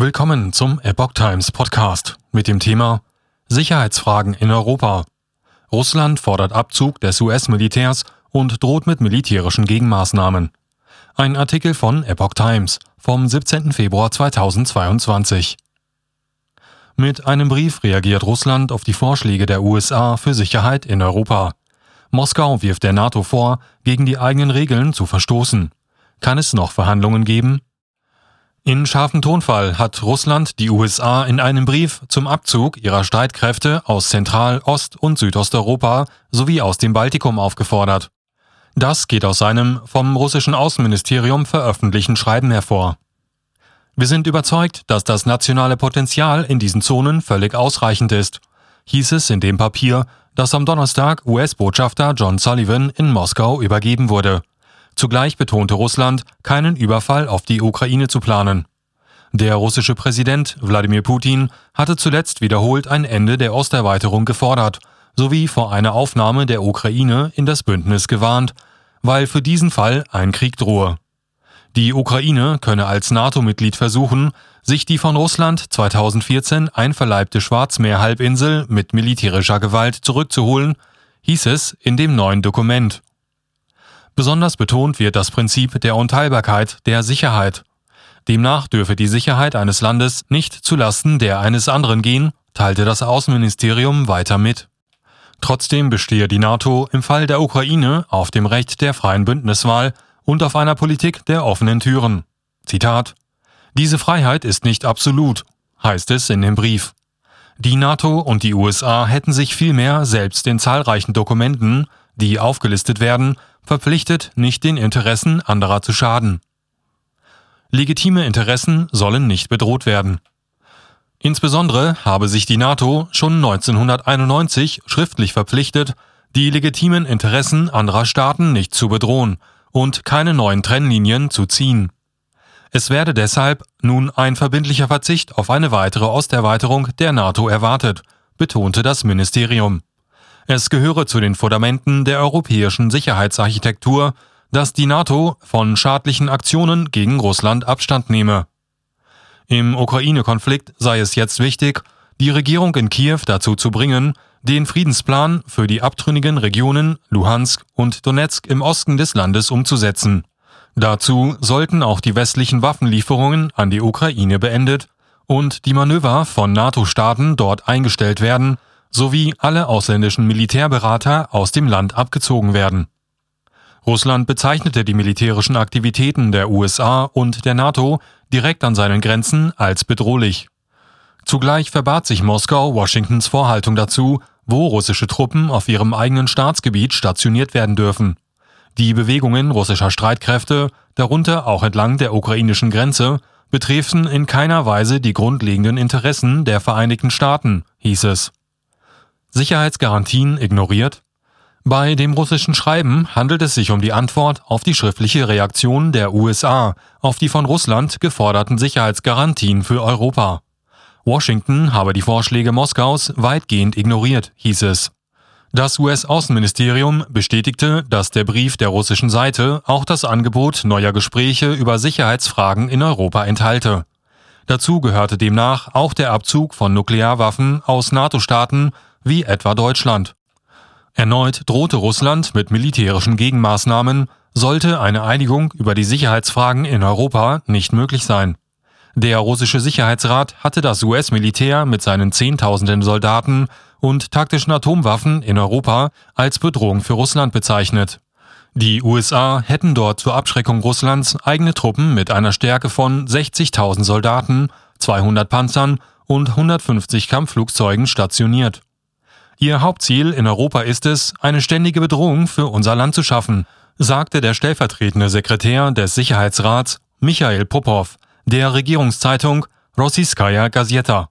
Willkommen zum Epoch Times Podcast mit dem Thema Sicherheitsfragen in Europa. Russland fordert Abzug des US-Militärs und droht mit militärischen Gegenmaßnahmen. Ein Artikel von Epoch Times vom 17. Februar 2022. Mit einem Brief reagiert Russland auf die Vorschläge der USA für Sicherheit in Europa. Moskau wirft der NATO vor, gegen die eigenen Regeln zu verstoßen. Kann es noch Verhandlungen geben? In scharfem Tonfall hat Russland die USA in einem Brief zum Abzug ihrer Streitkräfte aus Zentral-, Ost- und Südosteuropa sowie aus dem Baltikum aufgefordert. Das geht aus seinem vom russischen Außenministerium veröffentlichten Schreiben hervor. Wir sind überzeugt, dass das nationale Potenzial in diesen Zonen völlig ausreichend ist, hieß es in dem Papier, das am Donnerstag US-Botschafter John Sullivan in Moskau übergeben wurde. Zugleich betonte Russland, keinen Überfall auf die Ukraine zu planen. Der russische Präsident Wladimir Putin hatte zuletzt wiederholt ein Ende der Osterweiterung gefordert, sowie vor einer Aufnahme der Ukraine in das Bündnis gewarnt, weil für diesen Fall ein Krieg drohe. Die Ukraine könne als NATO-Mitglied versuchen, sich die von Russland 2014 einverleibte Schwarzmeerhalbinsel mit militärischer Gewalt zurückzuholen, hieß es in dem neuen Dokument. Besonders betont wird das Prinzip der Unteilbarkeit der Sicherheit. Demnach dürfe die Sicherheit eines Landes nicht zulasten der eines anderen gehen, teilte das Außenministerium weiter mit. Trotzdem bestehe die NATO im Fall der Ukraine auf dem Recht der freien Bündniswahl und auf einer Politik der offenen Türen. Zitat Diese Freiheit ist nicht absolut, heißt es in dem Brief. Die NATO und die USA hätten sich vielmehr selbst in zahlreichen Dokumenten, die aufgelistet werden, verpflichtet, nicht den Interessen anderer zu schaden. Legitime Interessen sollen nicht bedroht werden. Insbesondere habe sich die NATO schon 1991 schriftlich verpflichtet, die legitimen Interessen anderer Staaten nicht zu bedrohen und keine neuen Trennlinien zu ziehen. Es werde deshalb nun ein verbindlicher Verzicht auf eine weitere Osterweiterung der NATO erwartet, betonte das Ministerium. Es gehöre zu den Fundamenten der europäischen Sicherheitsarchitektur, dass die NATO von schadlichen Aktionen gegen Russland Abstand nehme. Im Ukraine-Konflikt sei es jetzt wichtig, die Regierung in Kiew dazu zu bringen, den Friedensplan für die abtrünnigen Regionen Luhansk und Donetsk im Osten des Landes umzusetzen. Dazu sollten auch die westlichen Waffenlieferungen an die Ukraine beendet und die Manöver von NATO-Staaten dort eingestellt werden, sowie alle ausländischen Militärberater aus dem Land abgezogen werden. Russland bezeichnete die militärischen Aktivitäten der USA und der NATO direkt an seinen Grenzen als bedrohlich. Zugleich verbat sich Moskau Washingtons Vorhaltung dazu, wo russische Truppen auf ihrem eigenen Staatsgebiet stationiert werden dürfen. Die Bewegungen russischer Streitkräfte, darunter auch entlang der ukrainischen Grenze, betreffen in keiner Weise die grundlegenden Interessen der Vereinigten Staaten, hieß es. Sicherheitsgarantien ignoriert? Bei dem russischen Schreiben handelt es sich um die Antwort auf die schriftliche Reaktion der USA auf die von Russland geforderten Sicherheitsgarantien für Europa. Washington habe die Vorschläge Moskaus weitgehend ignoriert, hieß es. Das US-Außenministerium bestätigte, dass der Brief der russischen Seite auch das Angebot neuer Gespräche über Sicherheitsfragen in Europa enthalte. Dazu gehörte demnach auch der Abzug von Nuklearwaffen aus NATO-Staaten wie etwa Deutschland. Erneut drohte Russland mit militärischen Gegenmaßnahmen, sollte eine Einigung über die Sicherheitsfragen in Europa nicht möglich sein. Der russische Sicherheitsrat hatte das US-Militär mit seinen Zehntausenden Soldaten und taktischen Atomwaffen in Europa als Bedrohung für Russland bezeichnet. Die USA hätten dort zur Abschreckung Russlands eigene Truppen mit einer Stärke von 60.000 Soldaten, 200 Panzern und 150 Kampfflugzeugen stationiert. Ihr Hauptziel in Europa ist es, eine ständige Bedrohung für unser Land zu schaffen, sagte der stellvertretende Sekretär des Sicherheitsrats Michael Popov der Regierungszeitung Rossiskaya Gazeta.